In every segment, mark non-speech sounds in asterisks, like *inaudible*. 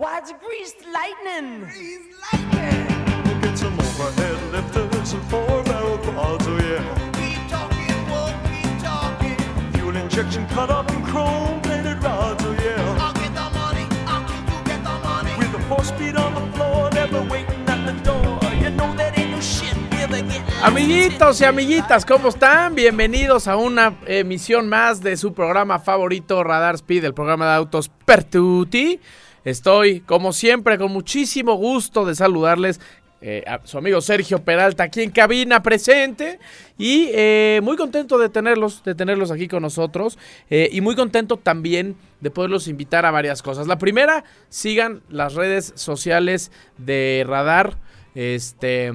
Why, it's greased lightning. Greased lightning. Get some overhead lifters and four barrel quads, oh yeah. Keep talking, won't keep talking. Fuel injection cut up in chrome plated rods, oh yeah. I'll get the money. I'll keep you get the money. With a four speed on the floor, never waiting at the door. You know that ain't no shit. Never get Amiguitos y amiguitas, ¿cómo están? Bienvenidos a una emisión más de su programa favorito, Radar Speed, el programa de autos Pertuti. Estoy, como siempre, con muchísimo gusto de saludarles eh, a su amigo Sergio Peralta aquí en cabina presente y eh, muy contento de tenerlos, de tenerlos aquí con nosotros eh, y muy contento también de poderlos invitar a varias cosas. La primera, sigan las redes sociales de Radar, este...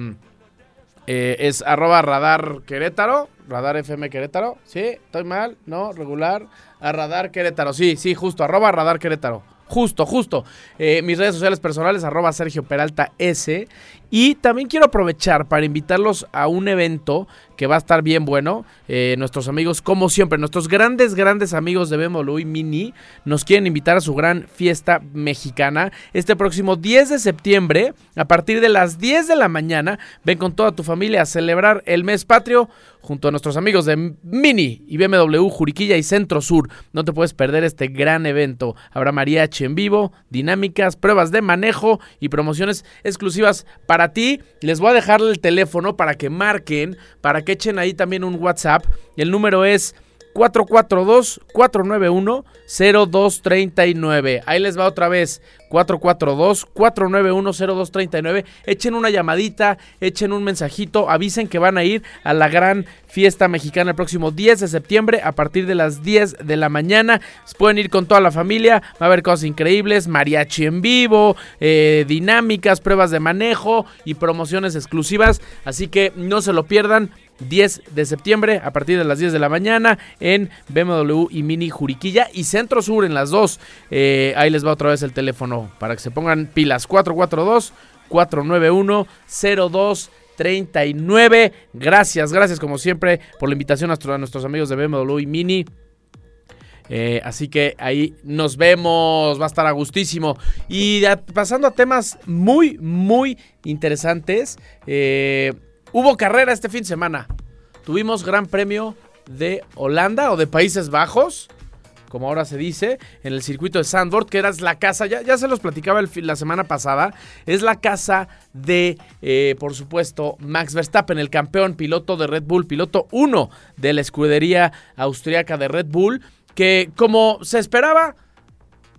Es arroba radar Querétaro, radar FM Querétaro, ¿sí? ¿Estoy mal? ¿No? ¿Regular? A radar Querétaro, sí, sí, justo, arroba radar Querétaro. Justo, justo. Eh, mis redes sociales personales, arroba Sergio Peralta S. Y también quiero aprovechar para invitarlos a un evento que va a estar bien bueno. Eh, nuestros amigos, como siempre, nuestros grandes, grandes amigos de BMW y Mini nos quieren invitar a su gran fiesta mexicana. Este próximo 10 de septiembre, a partir de las 10 de la mañana, ven con toda tu familia a celebrar el mes patrio junto a nuestros amigos de Mini y BMW Juriquilla y Centro Sur. No te puedes perder este gran evento. Habrá mariachi en vivo, dinámicas, pruebas de manejo y promociones exclusivas para ti. Les voy a dejar el teléfono para que marquen, para que echen ahí también un WhatsApp. El número es 442-491-0239. Ahí les va otra vez. 442-491-0239. Echen una llamadita, echen un mensajito, avisen que van a ir a la gran fiesta mexicana el próximo 10 de septiembre a partir de las 10 de la mañana. Pueden ir con toda la familia, va a haber cosas increíbles, mariachi en vivo, eh, dinámicas, pruebas de manejo y promociones exclusivas. Así que no se lo pierdan. 10 de septiembre a partir de las 10 de la mañana en BMW y Mini Juriquilla y Centro Sur en las dos. Eh, ahí les va otra vez el teléfono para que se pongan pilas 442 491 0239. Gracias, gracias como siempre por la invitación a nuestros amigos de BMW y Mini. Eh, así que ahí nos vemos, va a estar a gustísimo. Y pasando a temas muy, muy interesantes. Eh, Hubo carrera este fin de semana. Tuvimos Gran Premio de Holanda o de Países Bajos, como ahora se dice, en el circuito de Sandford, que era la casa, ya, se los platicaba el, la semana pasada, es la casa de, eh, por supuesto, Max Verstappen, el campeón piloto de Red Bull, piloto 1 de la escudería austriaca de Red Bull, que como se esperaba,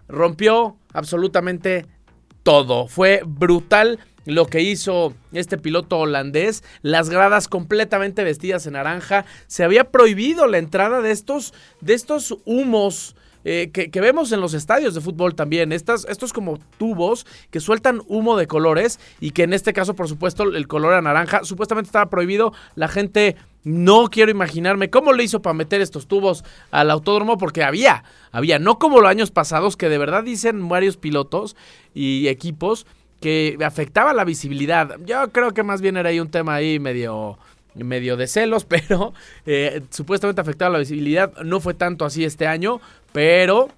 rompió absolutamente todo. Fue brutal lo que hizo este piloto holandés, las gradas completamente vestidas en naranja, se había prohibido la entrada de estos, de estos humos. Eh, que, que, vemos en los estadios de fútbol también, Estas, estos como tubos que sueltan humo de colores y que en este caso por supuesto el color era naranja, supuestamente estaba prohibido, la gente no quiero imaginarme cómo le hizo para meter estos tubos al autódromo porque había, había, no como los años pasados que de verdad dicen varios pilotos y equipos que afectaba la visibilidad. Yo creo que más bien era ahí un tema ahí medio medio de celos, *laughs* pero eh, supuestamente afectaba la visibilidad. No fue tanto así este año, pero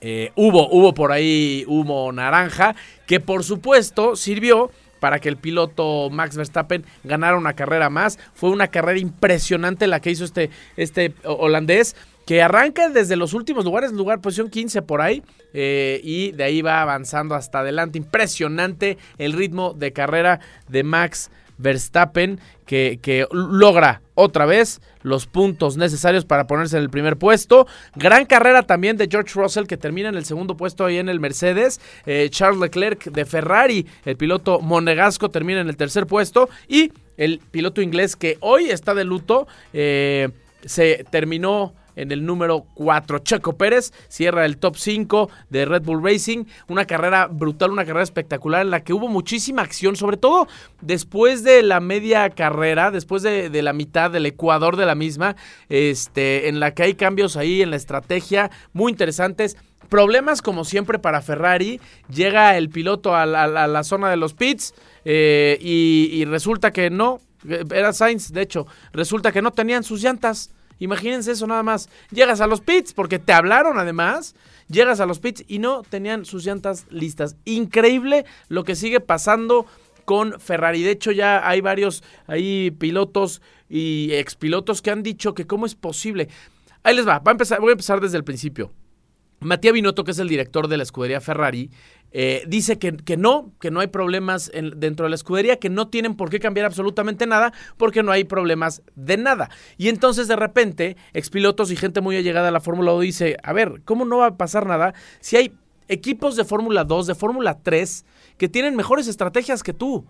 eh, hubo, hubo por ahí humo naranja, que por supuesto sirvió para que el piloto Max Verstappen ganara una carrera más. Fue una carrera impresionante la que hizo este, este holandés que arranca desde los últimos lugares, lugar posición 15 por ahí, eh, y de ahí va avanzando hasta adelante. Impresionante el ritmo de carrera de Max Verstappen, que, que, logra otra vez los puntos necesarios para ponerse en el primer puesto. Gran carrera también de George Russell, que termina en el segundo puesto ahí en el Mercedes. Eh, Charles Leclerc de Ferrari, el piloto monegasco, termina en el tercer puesto. Y el piloto inglés que hoy está de luto, eh, se terminó en el número 4. Checo Pérez cierra el top 5 de Red Bull Racing. Una carrera brutal, una carrera espectacular en la que hubo muchísima acción, sobre todo después de la media carrera, después de, la mitad del Ecuador de la misma, este, en la que hay cambios ahí en la estrategia muy interesantes. Problemas como siempre para Ferrari. Llega el piloto a la, zona de los pits eh, y, y resulta que no. Era Sainz, de hecho. Resulta que no tenían sus llantas. Imagínense eso nada más. Llegas a los pits porque te hablaron además. Llegas a los pits y no tenían sus llantas listas. Increíble lo que sigue pasando con Ferrari. De hecho, ya hay varios pilotos y expilotos que han dicho que cómo es posible. Ahí les va, va a empezar, voy a empezar desde el principio. Matías Binotto, que es el director de la escudería Ferrari, eh, dice que, que, no, que no hay problemas en, dentro de la escudería, que no tienen por qué cambiar absolutamente nada, porque no hay problemas de nada. Y entonces de repente, expilotos y gente muy allegada a la Fórmula 1 dice, a ver, ¿cómo no va a pasar nada si hay equipos de Fórmula 2, de Fórmula 3, que tienen mejores estrategias que tú?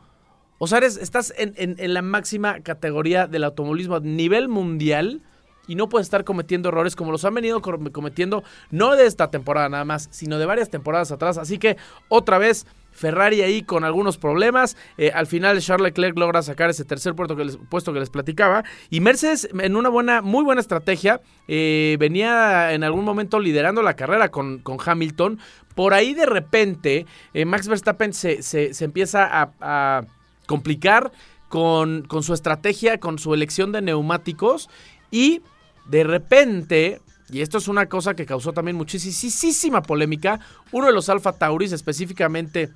O sea, estás en, en la máxima categoría del automovilismo a nivel mundial y no puedes estar cometiendo errores como los han venido cometiendo no de esta temporada nada más, sino de varias temporadas atrás. Así que otra vez Ferrari ahí con algunos problemas. Eh, al final Charles Leclerc logra sacar ese tercer puesto que les, puesto que les platicaba. Y Mercedes en una buena, muy buena estrategia. Eh, venía en algún momento liderando la carrera con, con Hamilton. Por ahí de repente eh, Max Verstappen se, se, se empieza a, a complicar con, con su estrategia, con su elección de neumáticos. Y de repente, y esto es una cosa que causó también muchísima polémica, uno de los Alfa Tauris, específicamente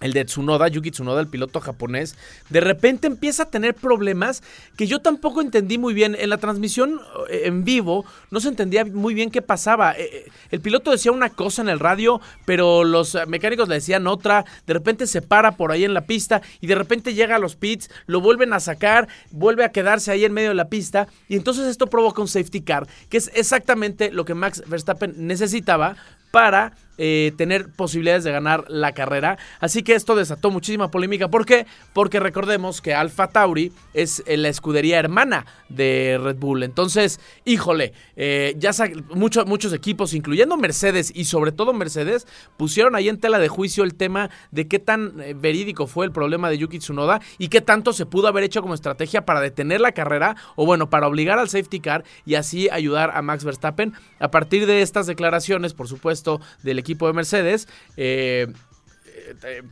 el de Tsunoda, Yuki Tsunoda, el piloto japonés, de repente empieza a tener problemas que yo tampoco entendí muy bien. En la transmisión eh, en vivo no se entendía muy bien qué pasaba. Eh, el piloto decía una cosa en el radio, pero los mecánicos le decían otra. De repente se para por ahí en la pista y de repente llega a los pits, lo vuelven a sacar, vuelve a quedarse ahí en medio de la pista y entonces esto provoca un safety car, que es exactamente lo que Max Verstappen necesitaba para eh, tener posibilidades de ganar la carrera. Así que esto desató muchísima polémica. ¿Por qué? Porque recordemos que Alfa Tauri es eh, la escudería hermana de Red Bull. Entonces, híjole, eh, ya mucho, muchos equipos, incluyendo Mercedes y sobre todo Mercedes, pusieron ahí en tela de juicio el tema de qué tan verídico fue el problema de Yuki Tsunoda y qué tanto se pudo haber hecho como estrategia para detener la carrera o bueno, para obligar al safety car y así ayudar a Max Verstappen. A partir de estas declaraciones, por supuesto, del equipo de Mercedes, eh,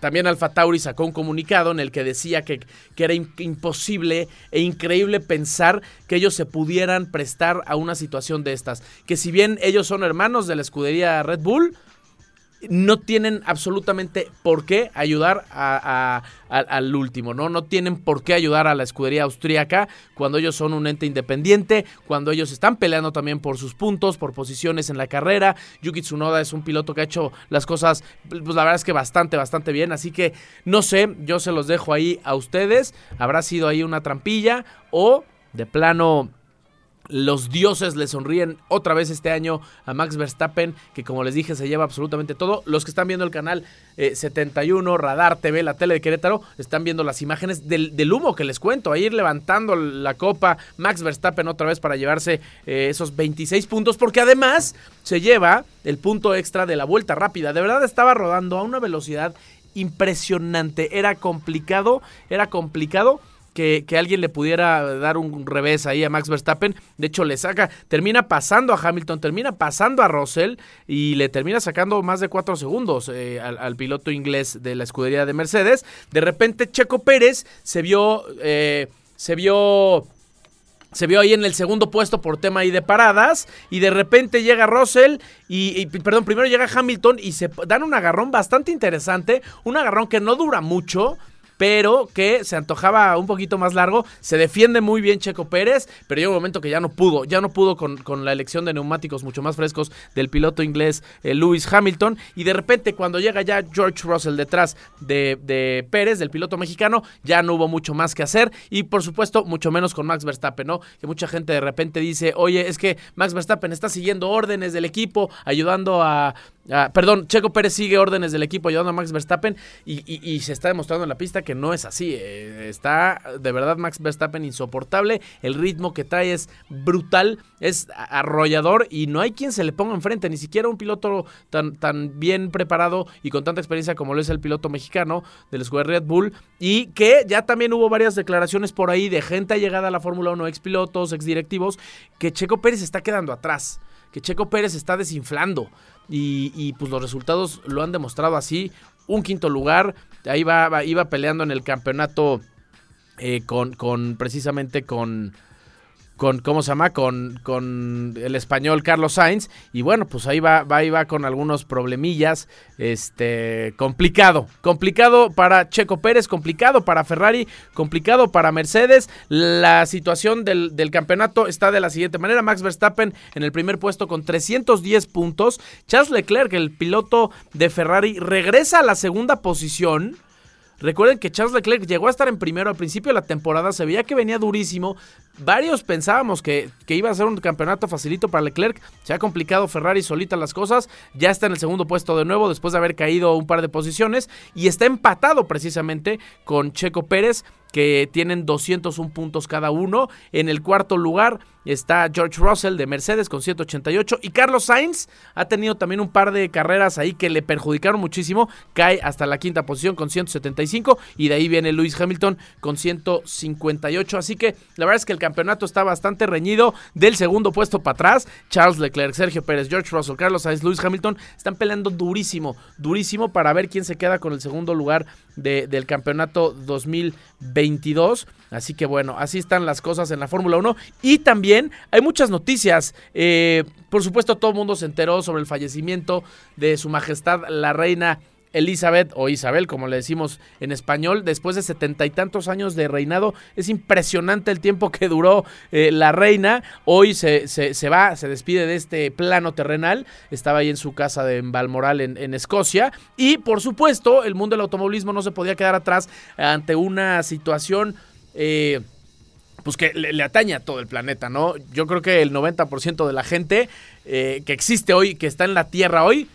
también Alfa Tauri sacó un comunicado en el que decía que, que era imposible e increíble pensar que ellos se pudieran prestar a una situación de estas. Que si bien ellos son hermanos de la escudería Red Bull, no tienen absolutamente por qué ayudar a, al último, ¿no? No tienen por qué ayudar a la escudería austríaca cuando ellos son un ente independiente, cuando ellos están peleando también por sus puntos, por posiciones en la carrera. Yuki Tsunoda es un piloto que ha hecho las cosas, pues la verdad es que bastante, bastante bien. Así que no sé, yo se los dejo ahí a ustedes. Habrá sido ahí una trampilla o de plano los dioses le sonríen otra vez este año a Max Verstappen, que como les dije se lleva absolutamente todo. Los que están viendo el canal eh, 71, Radar TV, la tele de Querétaro, están viendo las imágenes del, humo que les cuento. A ir levantando la copa Max Verstappen otra vez para llevarse eh, esos 26 puntos, porque además se lleva el punto extra de la vuelta rápida. De verdad estaba rodando a una velocidad impresionante. Era complicado, era complicado que, alguien le pudiera dar un revés ahí a Max Verstappen. De hecho, le saca, termina pasando a Hamilton, termina pasando a Russell y le termina sacando más de cuatro segundos eh, al, al, piloto inglés de la escudería de Mercedes. De repente, Checo Pérez se vio, eh, se vio se vio ahí en el segundo puesto por tema ahí de paradas y de repente llega Russell y, y, perdón, primero llega Hamilton y se dan un agarrón bastante interesante, un agarrón que no dura mucho, pero que se antojaba un poquito más largo. Se defiende muy bien Checo Pérez, pero llega un momento que ya no pudo, ya no pudo con, con la elección de neumáticos mucho más frescos del piloto inglés eh, Lewis Hamilton. Y de repente, cuando llega ya George Russell detrás de, de, Pérez, del piloto mexicano, ya no hubo mucho más que hacer. Y por supuesto, mucho menos con Max Verstappen, ¿no? Que mucha gente de repente dice, oye, es que Max Verstappen está siguiendo órdenes del equipo, ayudando a Ah, perdón, Checo Pérez sigue órdenes del equipo ayudando a Max Verstappen y, se está demostrando en la pista que no es así. eh, está de verdad Max Verstappen insoportable. El ritmo que trae es brutal, es arrollador y no hay quien se le ponga enfrente. Ni siquiera un piloto tan, bien preparado y con tanta experiencia como lo es el piloto mexicano del escuadrón Red Bull. Y que ya también hubo varias declaraciones por ahí de gente allegada a la Fórmula 1, ex pilotos, ex directivos, que Checo Pérez está quedando atrás. Que Checo Pérez está desinflando. Y, pues los resultados lo han demostrado así. Un quinto lugar, ahí va, va- iba peleando en el campeonato eh, con, con precisamente con, con ¿cómo se llama? Con, con el español Carlos Sainz. Y bueno, pues ahí va, va, ahí con algunos problemillas. Este, complicado. Complicado para Checo Pérez, complicado para Ferrari, complicado para Mercedes. La situación del, del campeonato está de la siguiente manera. Max Verstappen en el primer puesto con 310 puntos. Charles Leclerc, el piloto de Ferrari, regresa a la segunda posición. Recuerden que Charles Leclerc llegó a estar en primero al principio de la temporada, se veía que venía durísimo. Varios pensábamos que, que iba a ser un campeonato facilito para Leclerc. Se ha complicado Ferrari solita las cosas. Ya está en el segundo puesto de nuevo después de haber caído un par de posiciones. Y está empatado precisamente con Checo Pérez, que tienen 201 puntos cada uno. En el cuarto lugar está George Russell de Mercedes con 188. Y Carlos Sainz ha tenido también un par de carreras ahí que le perjudicaron muchísimo. Cae hasta la quinta posición con 175. Y de ahí viene Lewis Hamilton con 158. Así que la verdad es que el campeonato está bastante reñido. Del segundo puesto para atrás, Charles Leclerc, Sergio Pérez, George Russell, Carlos Sainz, Lewis Hamilton están peleando durísimo, durísimo para ver quién se queda con el segundo lugar de- del campeonato 2022. Así que bueno, así están las cosas en la Fórmula 1. Y también hay muchas noticias. Eh, por supuesto, todo el mundo se enteró sobre el fallecimiento de su majestad, la reina. Elizabeth o Isabel, como le decimos en español, después de setenta y tantos años de reinado, es impresionante el tiempo que duró eh, la reina. Hoy se, se- va, se despide de este plano terrenal. Estaba ahí en su casa de en Balmoral, en, en Escocia. Y por supuesto, el mundo del automovilismo no se podía quedar atrás ante una situación. eh, pues que le, le atañe a todo el planeta, ¿no? Yo creo que el 90% de la gente eh, que existe hoy, que está en la Tierra hoy,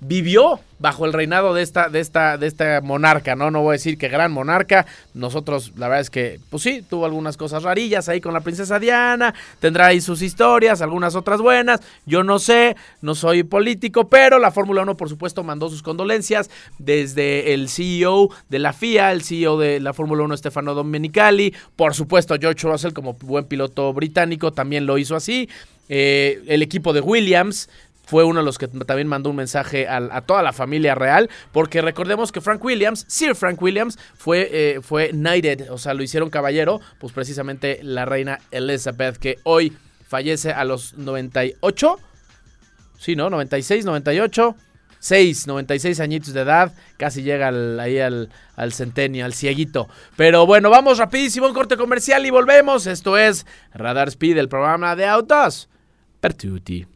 vivió bajo el reinado de esta, de esta, de esta monarca, ¿no? No voy a decir que gran monarca. Nosotros, la verdad es que, pues sí, tuvo algunas cosas rarillas ahí con la princesa Diana. Tendrá ahí sus historias, algunas otras buenas. Yo no sé, no soy político, pero la Fórmula 1, por supuesto, mandó sus condolencias desde el CEO de la FIA, el CEO de la Fórmula 1, Stefano Domenicali. Por supuesto, George Russell, como buen piloto británico, también lo hizo así. Eh, el equipo de Williams fue uno de los que también mandó un mensaje a, toda la familia real, porque recordemos que Frank Williams, Sir Frank Williams, fue, eh, fue knighted, o sea, lo hicieron caballero, pues precisamente la reina Elizabeth, que hoy fallece a los 98, sí, ¿no? 96, 98. 6, 96 añitos de edad, casi llega al- ahí al, al centenio, al cieguito. Pero bueno, vamos rapidísimo, un corte comercial y volvemos. Esto es Radar Speed, el programa de autos. Pertuti.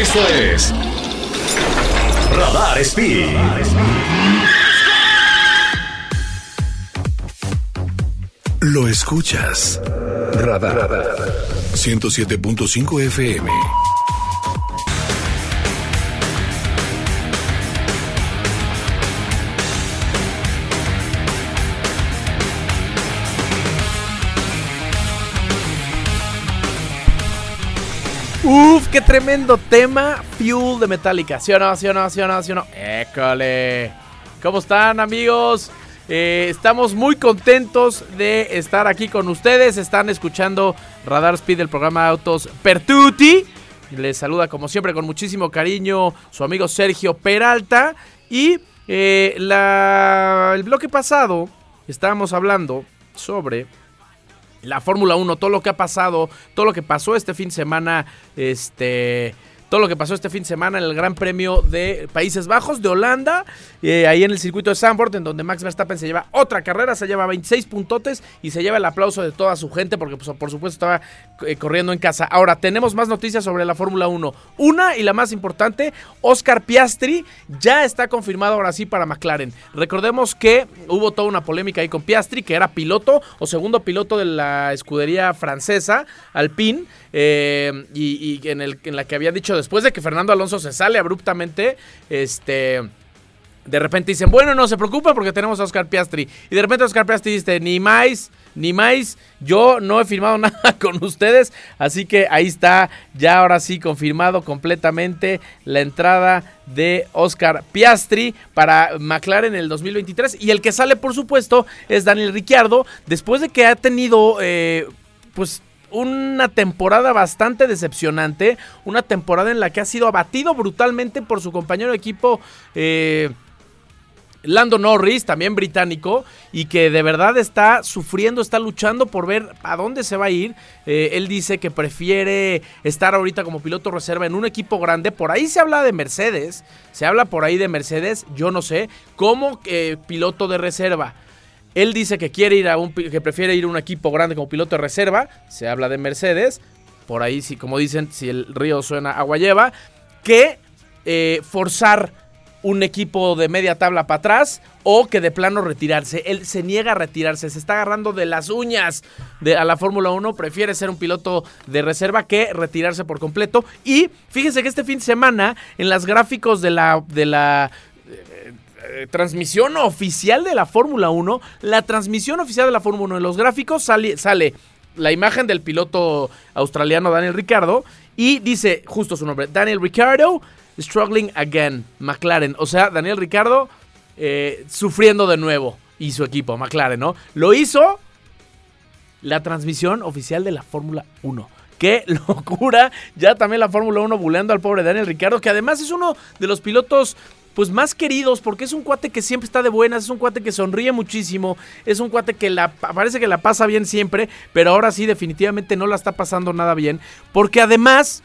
Esto es Radar Speed. Lo escuchas. Radar. 107.5 FM. Uf, qué tremendo tema. Fuel de Metallica. ¿Sí o no? ¿Sí o no? ¿Sí o no? ¿Sí o no? École. ¿Cómo están, amigos? Eh, estamos muy contentos de estar aquí con ustedes. Están escuchando Radar Speed, el programa de autos Pertuti. Les saluda, como siempre, con muchísimo cariño su amigo Sergio Peralta. Y eh, el bloque pasado estábamos hablando sobre la Fórmula 1, todo lo que ha pasado, todo lo que pasó este fin de semana, este, todo lo que pasó este fin de semana en el Gran Premio de Países Bajos, de Holanda, eh, ahí en el circuito de Zandvoort, en donde Max Verstappen se lleva otra carrera, se lleva 26 puntotes y se lleva el aplauso de toda su gente porque pues, por supuesto estaba eh, corriendo en casa. Ahora, tenemos más noticias sobre la Fórmula 1. Una y la más importante, Oscar Piastri ya está confirmado ahora sí para McLaren. Recordemos que hubo toda una polémica ahí con Piastri, que era piloto o segundo piloto de la escudería francesa, Alpine, eh, y, en la que había dicho después de que Fernando Alonso se sale abruptamente, este... De repente dicen, bueno, no se preocupen porque tenemos a Oscar Piastri. Y de repente Oscar Piastri dice, ni más, ni más, yo no he firmado *laughs* nada con ustedes. Así que ahí está, ya ahora sí confirmado completamente la entrada de Oscar Piastri para McLaren en el 2023. Y el que sale, por supuesto, es Daniel Ricciardo, después de que ha tenido, eh, pues una temporada bastante decepcionante, una temporada en la que ha sido abatido brutalmente por su compañero de equipo eh, Lando Norris, también británico, y que de verdad está sufriendo, está luchando por ver a dónde se va a ir. Eh, él dice que prefiere estar ahorita como piloto reserva en un equipo grande. Por ahí se habla de Mercedes, se habla por ahí de Mercedes, yo no sé, como eh, piloto de reserva. Él dice que quiere ir a un que prefiere ir a un equipo grande como piloto de reserva. Se habla de Mercedes. Por ahí, sí, como dicen, si el río suena, agua lleva. Que eh, forzar un equipo de media tabla para atrás o que de plano retirarse. Él se niega a retirarse, se está agarrando de las uñas de, a la Fórmula 1, prefiere ser un piloto de reserva que retirarse por completo. Y fíjense que este fin de semana, en las gráficos de la, de la eh, transmisión oficial de la Fórmula 1, la transmisión oficial de la Fórmula 1 en los gráficos sale, sale la imagen del piloto australiano Daniel Ricciardo y dice justo su nombre, Daniel Ricciardo struggling again, McLaren. O sea, Daniel Ricciardo eh, sufriendo de nuevo y su equipo, McLaren, ¿no? Lo hizo la transmisión oficial de la Fórmula 1. Qué *laughs* locura. Ya también la Fórmula 1 buleando al pobre Daniel Ricciardo, que además es uno de los pilotos pues más queridos, porque es un cuate que siempre está de buenas, es un cuate que sonríe muchísimo, es un cuate que la, parece que la pasa bien siempre, pero ahora sí definitivamente no la está pasando nada bien, porque además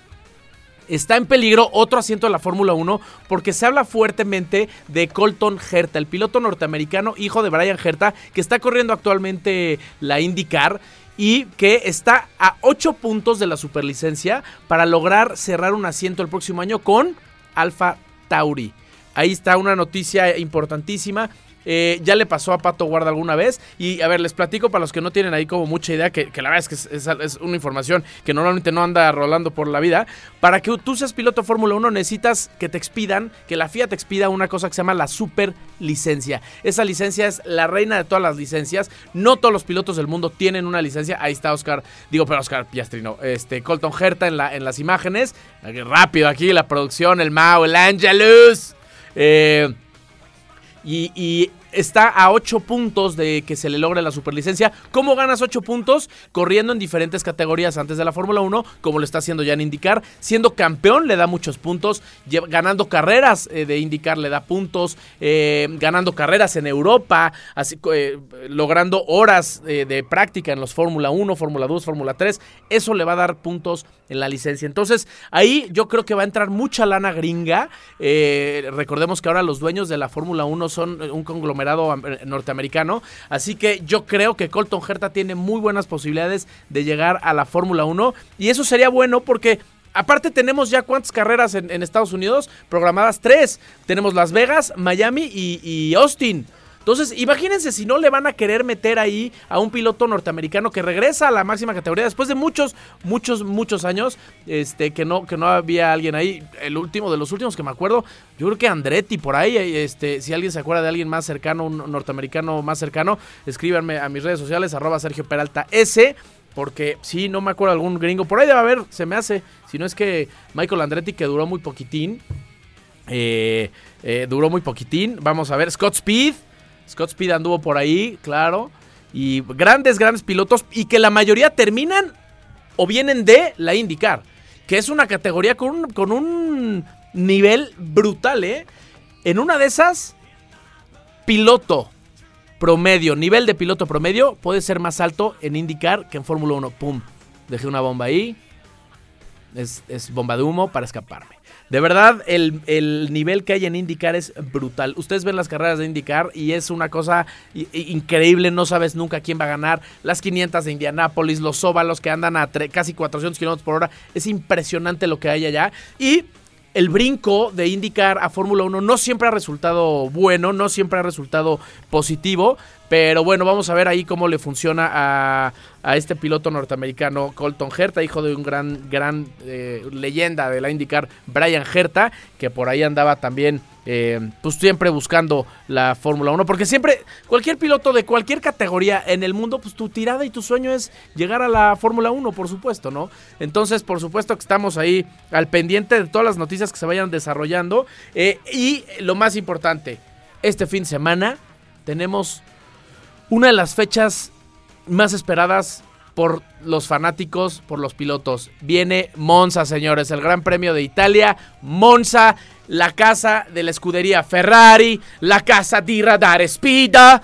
está en peligro otro asiento de la Fórmula 1 porque se habla fuertemente de Colton Herta, el piloto norteamericano, hijo de Brian Herta, que está corriendo actualmente la IndyCar y que está a 8 puntos de la superlicencia para lograr cerrar un asiento el próximo año con Alfa Tauri. Ahí está una noticia importantísima. Eh, ya le pasó a Pato Guarda alguna vez. Y a ver, les platico para los que no tienen ahí como mucha idea, que, la verdad es que es, una información que normalmente no anda rolando por la vida. Para que tú seas piloto Fórmula 1 necesitas que te expidan, que la FIA te expida una cosa que se llama la super licencia. Esa licencia es la reina de todas las licencias. No todos los pilotos del mundo tienen una licencia. Ahí está Oscar, digo, pero Oscar Piastri no. Este, Colton Herta en las imágenes. Rápido aquí la producción, el Mao, el Angelus. Eh, y, está a 8 puntos de que se le logre la superlicencia. ¿Cómo ganas 8 puntos? Corriendo en diferentes categorías antes de la Fórmula 1, como lo está haciendo ya en IndyCar. Siendo campeón le da muchos puntos. Ganando carreras eh, de IndyCar le da puntos. Eh, ganando carreras en Europa. Eh, logrando horas de práctica en los Fórmula 1, Fórmula 2, Fórmula 3. Eso le va a dar puntos en la licencia. Entonces, ahí yo creo que va a entrar mucha lana gringa. recordemos que ahora los dueños de la Fórmula 1 son un conglomerado norteamericano. Así que yo creo que Colton Herta tiene muy buenas posibilidades de llegar a la Fórmula 1. Y eso sería bueno porque Aparte tenemos ya cuántas carreras en, Estados Unidos, programadas tres. Tenemos Las Vegas, Miami y Austin. Entonces, imagínense si no le van a querer meter ahí a un piloto norteamericano que regresa a la máxima categoría después de muchos, muchos, muchos años, este, que no, que no había alguien ahí. El último de los últimos que me acuerdo, yo creo que Andretti por ahí, este, si alguien se acuerda de alguien más cercano, un norteamericano más cercano, escríbanme a mis redes sociales, arroba Sergio Peralta S. Porque sí, no me acuerdo algún gringo. Por ahí debe haber, se me hace. Si no es que Michael Andretti, que duró muy poquitín. Eh, eh, duró muy poquitín. Vamos a ver. Scott Speed. Scott Speed anduvo por ahí, claro. Y grandes, grandes pilotos. Y que la mayoría terminan o vienen de la IndyCar. Que es una categoría con un, con un nivel brutal, ¿eh? En una de esas, piloto promedio, nivel de piloto promedio, puede ser más alto en IndyCar que en Fórmula 1. ¡Pum! Dejé una bomba ahí. es, es bomba de humo para escaparme. De verdad, el, el nivel que hay en IndyCar es brutal. Ustedes ven las carreras de IndyCar y es una cosa increíble. No sabes nunca quién va a ganar. Las 500 de Indianápolis, los óvalos que andan a casi 400 kilómetros por hora. Es impresionante lo que hay allá. Y el brinco de IndyCar a Fórmula 1 no siempre ha resultado bueno, no siempre ha resultado positivo. Pero bueno, vamos a ver ahí cómo le funciona a, a este piloto norteamericano Colton Herta, hijo de un gran, gran eh, leyenda de la IndyCar, Brian Herta, que por ahí andaba también, eh, pues siempre buscando la Fórmula 1. Porque siempre, cualquier piloto de cualquier categoría en el mundo, pues tu tirada y tu sueño es llegar a la Fórmula 1, por supuesto, ¿no? Entonces, por supuesto que estamos ahí al pendiente de todas las noticias que se vayan desarrollando. Eh, y lo más importante, este fin de semana tenemos una de las fechas más esperadas por los fanáticos, por los pilotos. Viene Monza, señores, el Gran Premio de Italia. Monza, la casa de la escudería Ferrari, la casa di Radar Spida.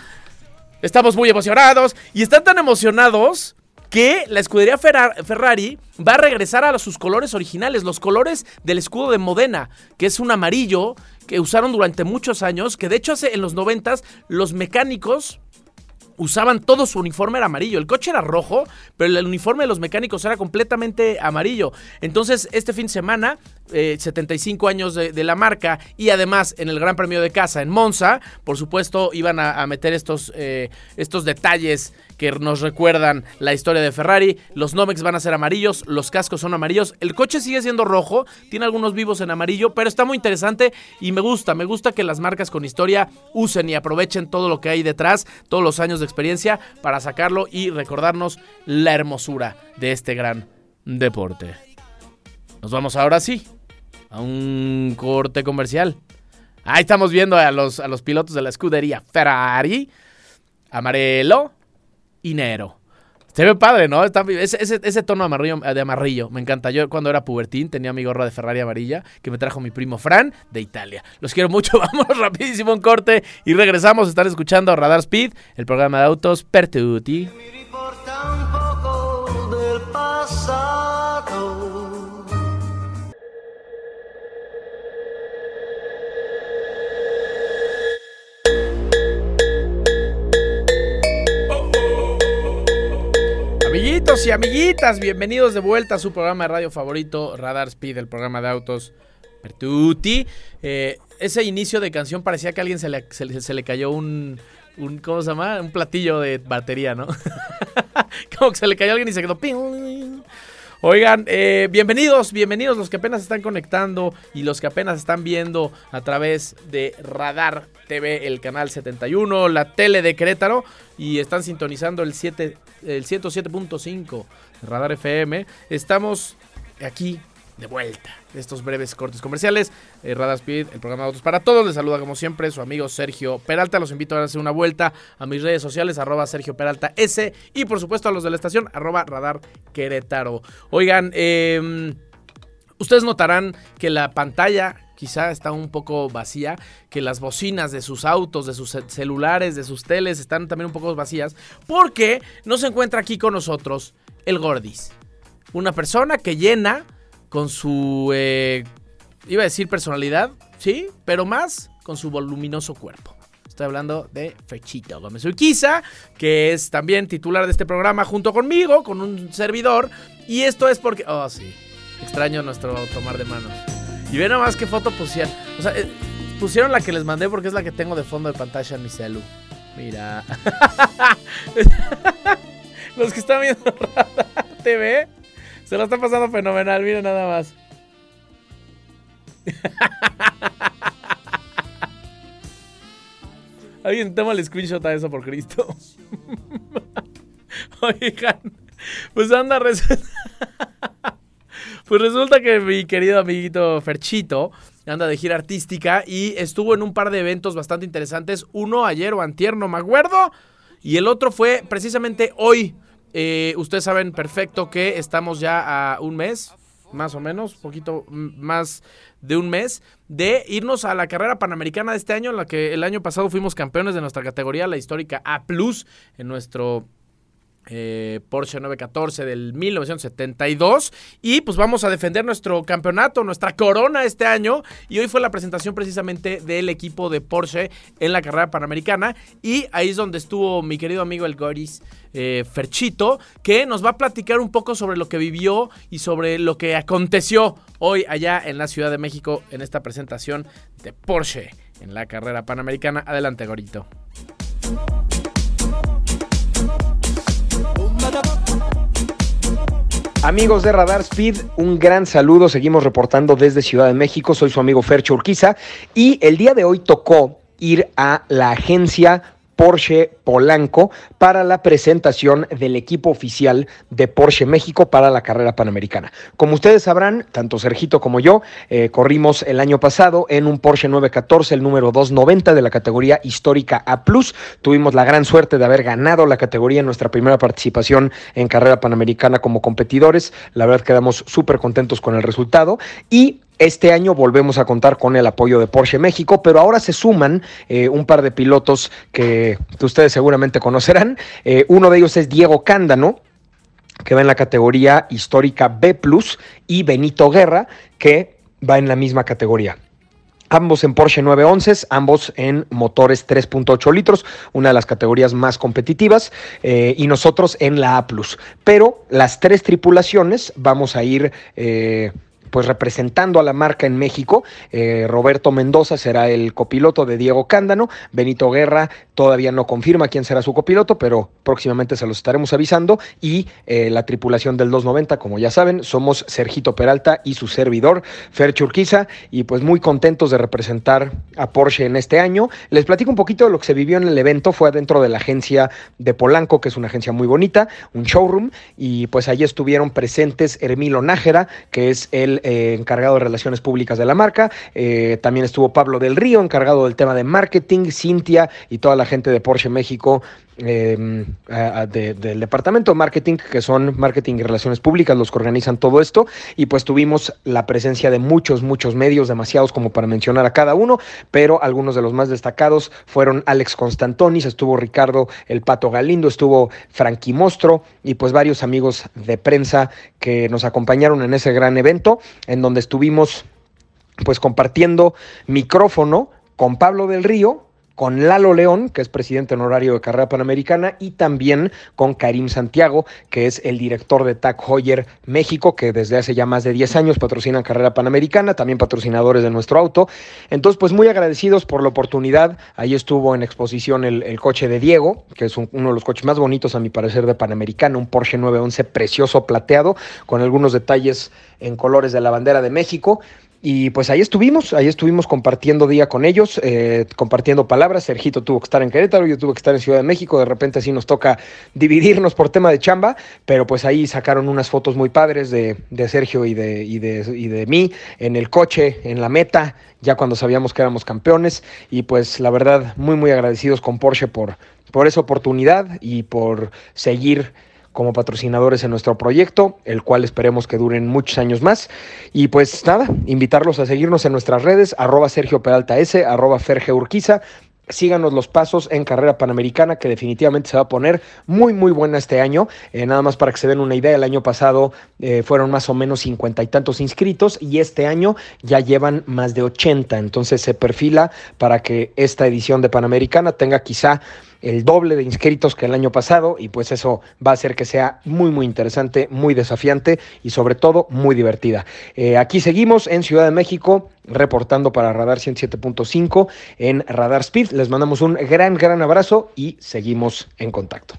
Estamos muy emocionados y están tan emocionados que la escudería Ferra- Ferrari va a regresar a sus colores originales, los colores del escudo de Modena, que es un amarillo que usaron durante muchos años, que de hecho hace en los noventas los mecánicos usaban todo su uniforme era amarillo. El coche era rojo, pero el uniforme de los mecánicos era completamente amarillo. Entonces, este fin de semana, eh, 75 años de, la marca y además en el Gran Premio de Casa en Monza, por supuesto, iban a, a meter estos, eh, estos detalles que nos recuerdan la historia de Ferrari. Los Nomex van a ser amarillos, los cascos son amarillos. El coche sigue siendo rojo, tiene algunos vivos en amarillo, pero está muy interesante y me gusta. Me gusta que las marcas con historia usen y aprovechen todo lo que hay detrás, todos los años de experiencia para sacarlo y recordarnos la hermosura de este gran deporte. Nos vamos ahora sí a un corte comercial. Ahí estamos viendo a los, a los pilotos de la escudería Ferrari. Amarelo y negro. Se ve padre, ¿no? Ese, ese- ese tono amarillo, de amarillo me encanta. Yo cuando era pubertín tenía mi gorra de Ferrari amarilla que me trajo mi primo Fran de Italia. Los quiero mucho, *laughs* vamos rapidísimo un corte y regresamos. Están escuchando Radar Speed, el programa de autos per amiguitas, bienvenidos de vuelta a su programa de radio favorito, Radar Speed, el programa de autos per tutti. Eh, ese inicio de canción parecía que a alguien se le, se le- se le cayó un, un, ¿cómo se llama? Un platillo de batería, ¿no? *laughs* Como que se le cayó a alguien y se quedó... Oigan, eh, bienvenidos, bienvenidos los que apenas están conectando y los que apenas están viendo a través de Radar TV, el canal 71, la tele de Querétaro y están sintonizando el, 7, el 107.5 Radar FM. Estamos aquí de vuelta estos breves cortes comerciales. Eh, Radar Speed, el programa de autos para todos. Les saluda como siempre su amigo Sergio Peralta. Los invito a darse una vuelta a mis redes sociales, arroba Sergio Peralta S. Y por supuesto a los de la estación, arroba Radar Querétaro. Oigan, eh, ustedes notarán que la pantalla quizá está un poco vacía, que las bocinas de sus autos, de sus ce- celulares, de sus teles están también un poco vacías, porque no se encuentra aquí con nosotros el Gordis. Una persona que llena con su, eh, iba a decir personalidad, sí, pero más con su voluminoso cuerpo. Estoy hablando de Fechito Gómez Urquiza, que es también titular de este programa junto conmigo, con un servidor. Y esto es porque, oh sí, extraño nuestro tomar de manos. Y ve nomás qué foto pusieron. O sea, eh, pusieron la que les mandé porque es la que tengo de fondo de pantalla en mi celu. Mira. *laughs* Los que están viendo *laughs* Radar TV se lo están pasando fenomenal. Miren nada más. Alguien toma el screenshot a eso por Cristo. *laughs* Oigan, pues anda. Pues resulta que mi querido amiguito Ferchito anda de gira artística y estuvo en un par de eventos bastante interesantes. Uno ayer o antier, no me acuerdo. Y el otro fue precisamente hoy. Eh, ustedes saben perfecto que estamos ya a un mes, más o menos, poquito más de un mes, de irnos a la carrera panamericana de este año, en la que el año pasado fuimos campeones de nuestra categoría, la histórica A, en nuestro eh, Porsche 914 del 1972 y pues vamos a defender nuestro campeonato, nuestra corona este año y hoy fue la presentación precisamente del equipo de Porsche en la carrera panamericana y ahí es donde estuvo mi querido amigo el Goris eh, Ferchito que nos va a platicar un poco sobre lo que vivió y sobre lo que aconteció hoy allá en la Ciudad de México en esta presentación de Porsche en la carrera panamericana. Adelante, Gorito. Amigos de Radar Speed, un gran saludo. Seguimos reportando desde Ciudad de México. Soy su amigo Fercho Urquiza y el día de hoy tocó ir a la agencia Porsche Polanco para la presentación del equipo oficial de Porsche México para la carrera panamericana. Como ustedes sabrán, tanto Sergito como yo eh, corrimos el año pasado en un Porsche 914, el número 290 de la categoría histórica A. Tuvimos la gran suerte de haber ganado la categoría en nuestra primera participación en carrera panamericana como competidores. La verdad quedamos súper contentos con el resultado y este año volvemos a contar con el apoyo de Porsche México, pero ahora se suman eh, un par de pilotos que, ustedes seguramente conocerán. Eh, uno de ellos es Diego Cándano, que va en la categoría histórica B, y Benito Guerra, que va en la misma categoría. Ambos en Porsche 911, ambos en motores 3.8 litros, una de las categorías más competitivas, eh, y nosotros en la A. Pero las tres tripulaciones vamos a ir pues representando a la marca en México. Eh, Roberto Mendoza será el copiloto de Diego Cándano. Benito Guerra todavía no confirma quién será su copiloto, pero próximamente se los estaremos avisando. Y eh, la tripulación del 290, como ya saben, somos Sergito Peralta y su servidor, Fer Churquiza. Y pues muy contentos de representar a Porsche en este año. Les platico un poquito de lo que se vivió en el evento. Fue adentro de la agencia de Polanco, que es una agencia muy bonita, un showroom. Y pues allí estuvieron presentes Hermilo Nájera, que es el eh, encargado de relaciones públicas de la marca. Eh, también estuvo Pablo del Río, encargado del tema de marketing, Cintia y toda la gente de Porsche México eh, del departamento de marketing, que son marketing y relaciones públicas, los que organizan todo esto. Y pues tuvimos la presencia de muchos, muchos medios, demasiados como para mencionar a cada uno, pero algunos de los más destacados fueron Alex Constantonis, estuvo Ricardo El Pato Galindo, estuvo Frankie Mostro y pues varios amigos de prensa que nos acompañaron en ese gran evento, en donde estuvimos pues compartiendo micrófono con Pablo del Río, con Lalo León, que es presidente honorario de Carrera Panamericana, y también con Karim Santiago, que es el director de TAC Heuer México, que desde hace ya más de 10 años patrocinan Carrera Panamericana, también patrocinadores de nuestro auto. Entonces, pues muy agradecidos por la oportunidad. Ahí estuvo en exposición el, coche de Diego, que es un- uno de los coches más bonitos, a mi parecer, de Panamericana, un Porsche 911 precioso plateado, con algunos detalles en colores de la bandera de México. Y pues ahí estuvimos, ahí estuvimos compartiendo día con ellos, eh, compartiendo palabras. Sergito tuvo que estar en Querétaro, yo tuve que estar en Ciudad de México. De repente así nos toca dividirnos por tema de chamba, pero pues ahí sacaron unas fotos muy padres de, de Sergio y de, y, de, y de mí en el coche, en la meta, ya cuando sabíamos que éramos campeones. Y pues la verdad, muy, muy agradecidos con Porsche por, por esa oportunidad y por seguir como patrocinadores en nuestro proyecto, el cual esperemos que duren muchos años más. Y pues nada, invitarlos a seguirnos en nuestras redes, arroba Sergio Peralta S, arroba Ferge Urquiza. Síganos los pasos en carrera panamericana, que definitivamente se va a poner muy, muy buena este año. Eh, nada más para que se den una idea, el año pasado eh, fueron más o menos cincuenta y tantos inscritos y este año ya llevan más de 80. Entonces se perfila para que esta edición de Panamericana tenga quizá el doble de inscritos que el año pasado y pues eso va a hacer que sea muy muy interesante, muy desafiante y sobre todo muy divertida. Eh, aquí seguimos en Ciudad de México reportando para Radar 107.5 en Radar Speed. Les mandamos un gran gran abrazo y seguimos en contacto.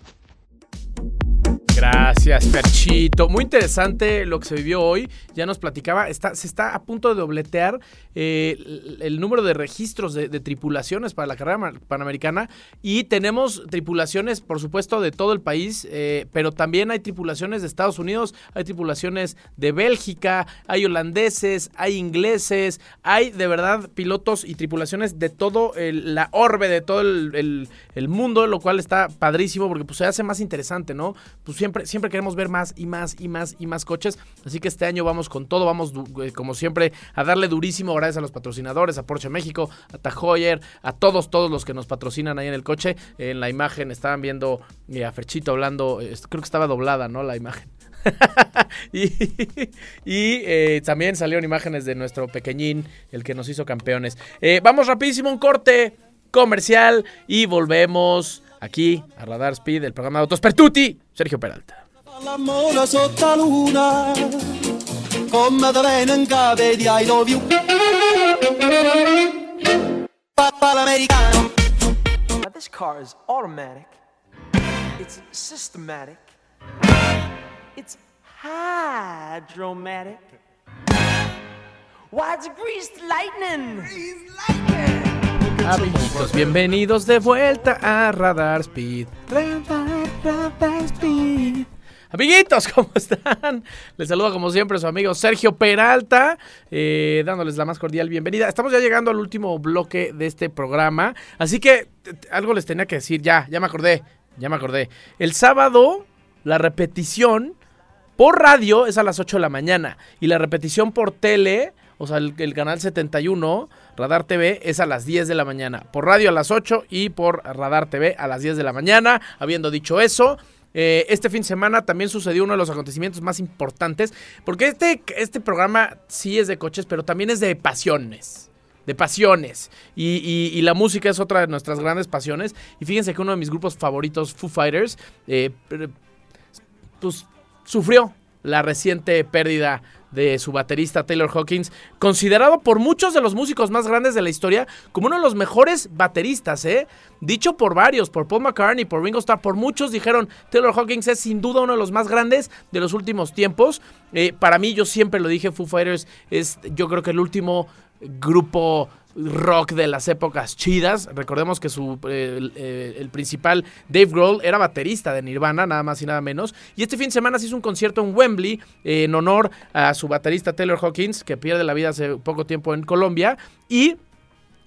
Gracias, Ferchito. Muy interesante lo que se vivió hoy. Ya nos platicaba, está, se está a punto de dobletear eh, el, número de registros de, tripulaciones para la carrera panamericana. Y tenemos tripulaciones, por supuesto, de todo el país, eh, pero también hay tripulaciones de Estados Unidos, hay tripulaciones de Bélgica, hay holandeses, hay ingleses, hay de verdad pilotos y tripulaciones de todo el- la orbe, de todo el mundo, lo cual está padrísimo porque pues, se hace más interesante, ¿no? Pues siempre, siempre que queremos ver más y más y más y más coches. Así que este año vamos con todo, vamos eh, como siempre a darle durísimo gracias a los patrocinadores, a Porsche México, a Tajoyer, a todos, todos los que nos patrocinan ahí en el coche. en la imagen estaban viendo eh, a Ferchito hablando, creo que estaba doblada, ¿no? La imagen. *laughs* y eh, también salieron imágenes de nuestro pequeñín, el que nos hizo campeones. Vamos rapidísimo, un corte comercial y volvemos aquí a Radar Speed, el programa de Autos Pertuti, Sergio Peralta. This car is automatic, it's systematic, it's hydromatic. Why, it's greased lightning! Amiguitos, bienvenidos de vuelta a Radar Speed. Radar, Radar Speed. Amiguitos, *laughs* ¿cómo están? Les saluda como siempre su amigo Sergio Peralta, eh, dándoles la más cordial bienvenida. Estamos ya llegando al último bloque de este programa, así que algo les tenía que decir, ya, ya me acordé, ya me acordé. El sábado, la repetición por radio es a las 8 de la mañana y la repetición por tele, o sea, el, canal 71, Radar TV, es a las 10 de la mañana. Por radio a las 8 y por Radar TV a las 10 de la mañana. Habiendo dicho eso, eh, este fin de semana también sucedió uno de los acontecimientos más importantes, porque este, este programa sí es de coches, pero también es de pasiones de pasiones. Y, la música es otra de nuestras grandes pasiones. Y fíjense que uno de mis grupos favoritos, Foo Fighters, eh, pues sufrió la reciente pérdida de su baterista Taylor Hawkins, considerado por muchos de los músicos más grandes de la historia como uno de los mejores bateristas, ¿eh? Dicho por varios, por Paul McCartney, por Ringo Starr, por muchos dijeron Taylor Hawkins es sin duda uno de los más grandes de los últimos tiempos. Eh, para mí, yo siempre lo dije, Foo Fighters es yo creo que el último grupo rock de las épocas chidas. Recordemos que su eh, el, eh, el principal Dave Grohl era baterista de Nirvana, nada más y nada menos. Y este fin de semana se hizo un concierto en Wembley eh, en honor a su baterista Taylor Hawkins, que pierde la vida hace poco tiempo en Colombia. Y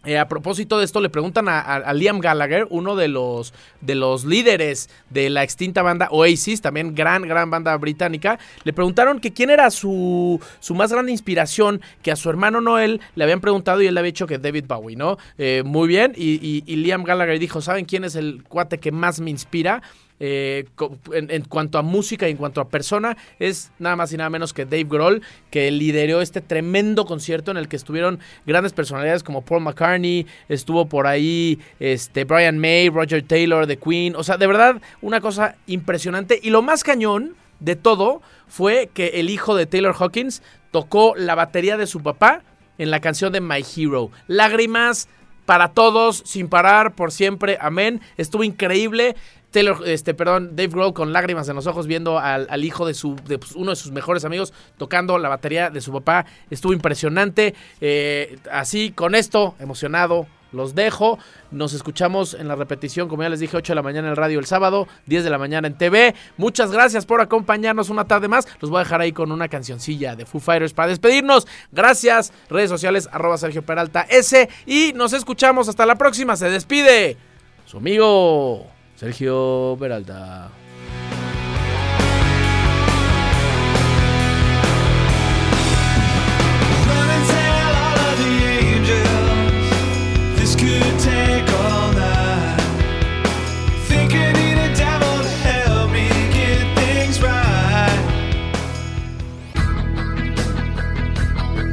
eh, a propósito de esto, le preguntan a, Liam Gallagher, uno de los, de los líderes de la extinta banda Oasis, también gran, gran banda británica. Le preguntaron que quién era su, su más grande inspiración, que a su hermano Noel le habían preguntado y él le había dicho que David Bowie, ¿no? Eh, muy bien, y Liam Gallagher dijo, ¿saben quién es el cuate que más me inspira? Eh, en cuanto a música y en cuanto a persona, es nada más y nada menos que Dave Grohl, que lideró este tremendo concierto en el que estuvieron grandes personalidades como Paul McCartney, estuvo por ahí este, Brian May, Roger Taylor, The Queen, o sea, de verdad, una cosa impresionante. Y lo más cañón de todo fue que el hijo de Taylor Hawkins tocó la batería de su papá en la canción de My Hero. Lágrimas para todos, sin parar, por siempre, amén. Estuvo increíble. Taylor, este, perdón, Dave Grohl con lágrimas en los ojos viendo al, hijo de su, pues, uno de sus mejores amigos tocando la batería de su papá. Estuvo impresionante. Eh, así, con esto, emocionado, los dejo. Nos escuchamos en la repetición, como ya les dije, 8 de la mañana en el radio el sábado, 10 de la mañana en TV. Muchas gracias por acompañarnos una tarde más. Los voy a dejar ahí con una cancioncilla de Foo Fighters para despedirnos. Gracias. Redes sociales, arroba Sergio Peralta S. Y nos escuchamos hasta la próxima. Se despide su amigo Sergio Peralta.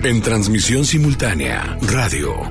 En transmisión simultánea, radio,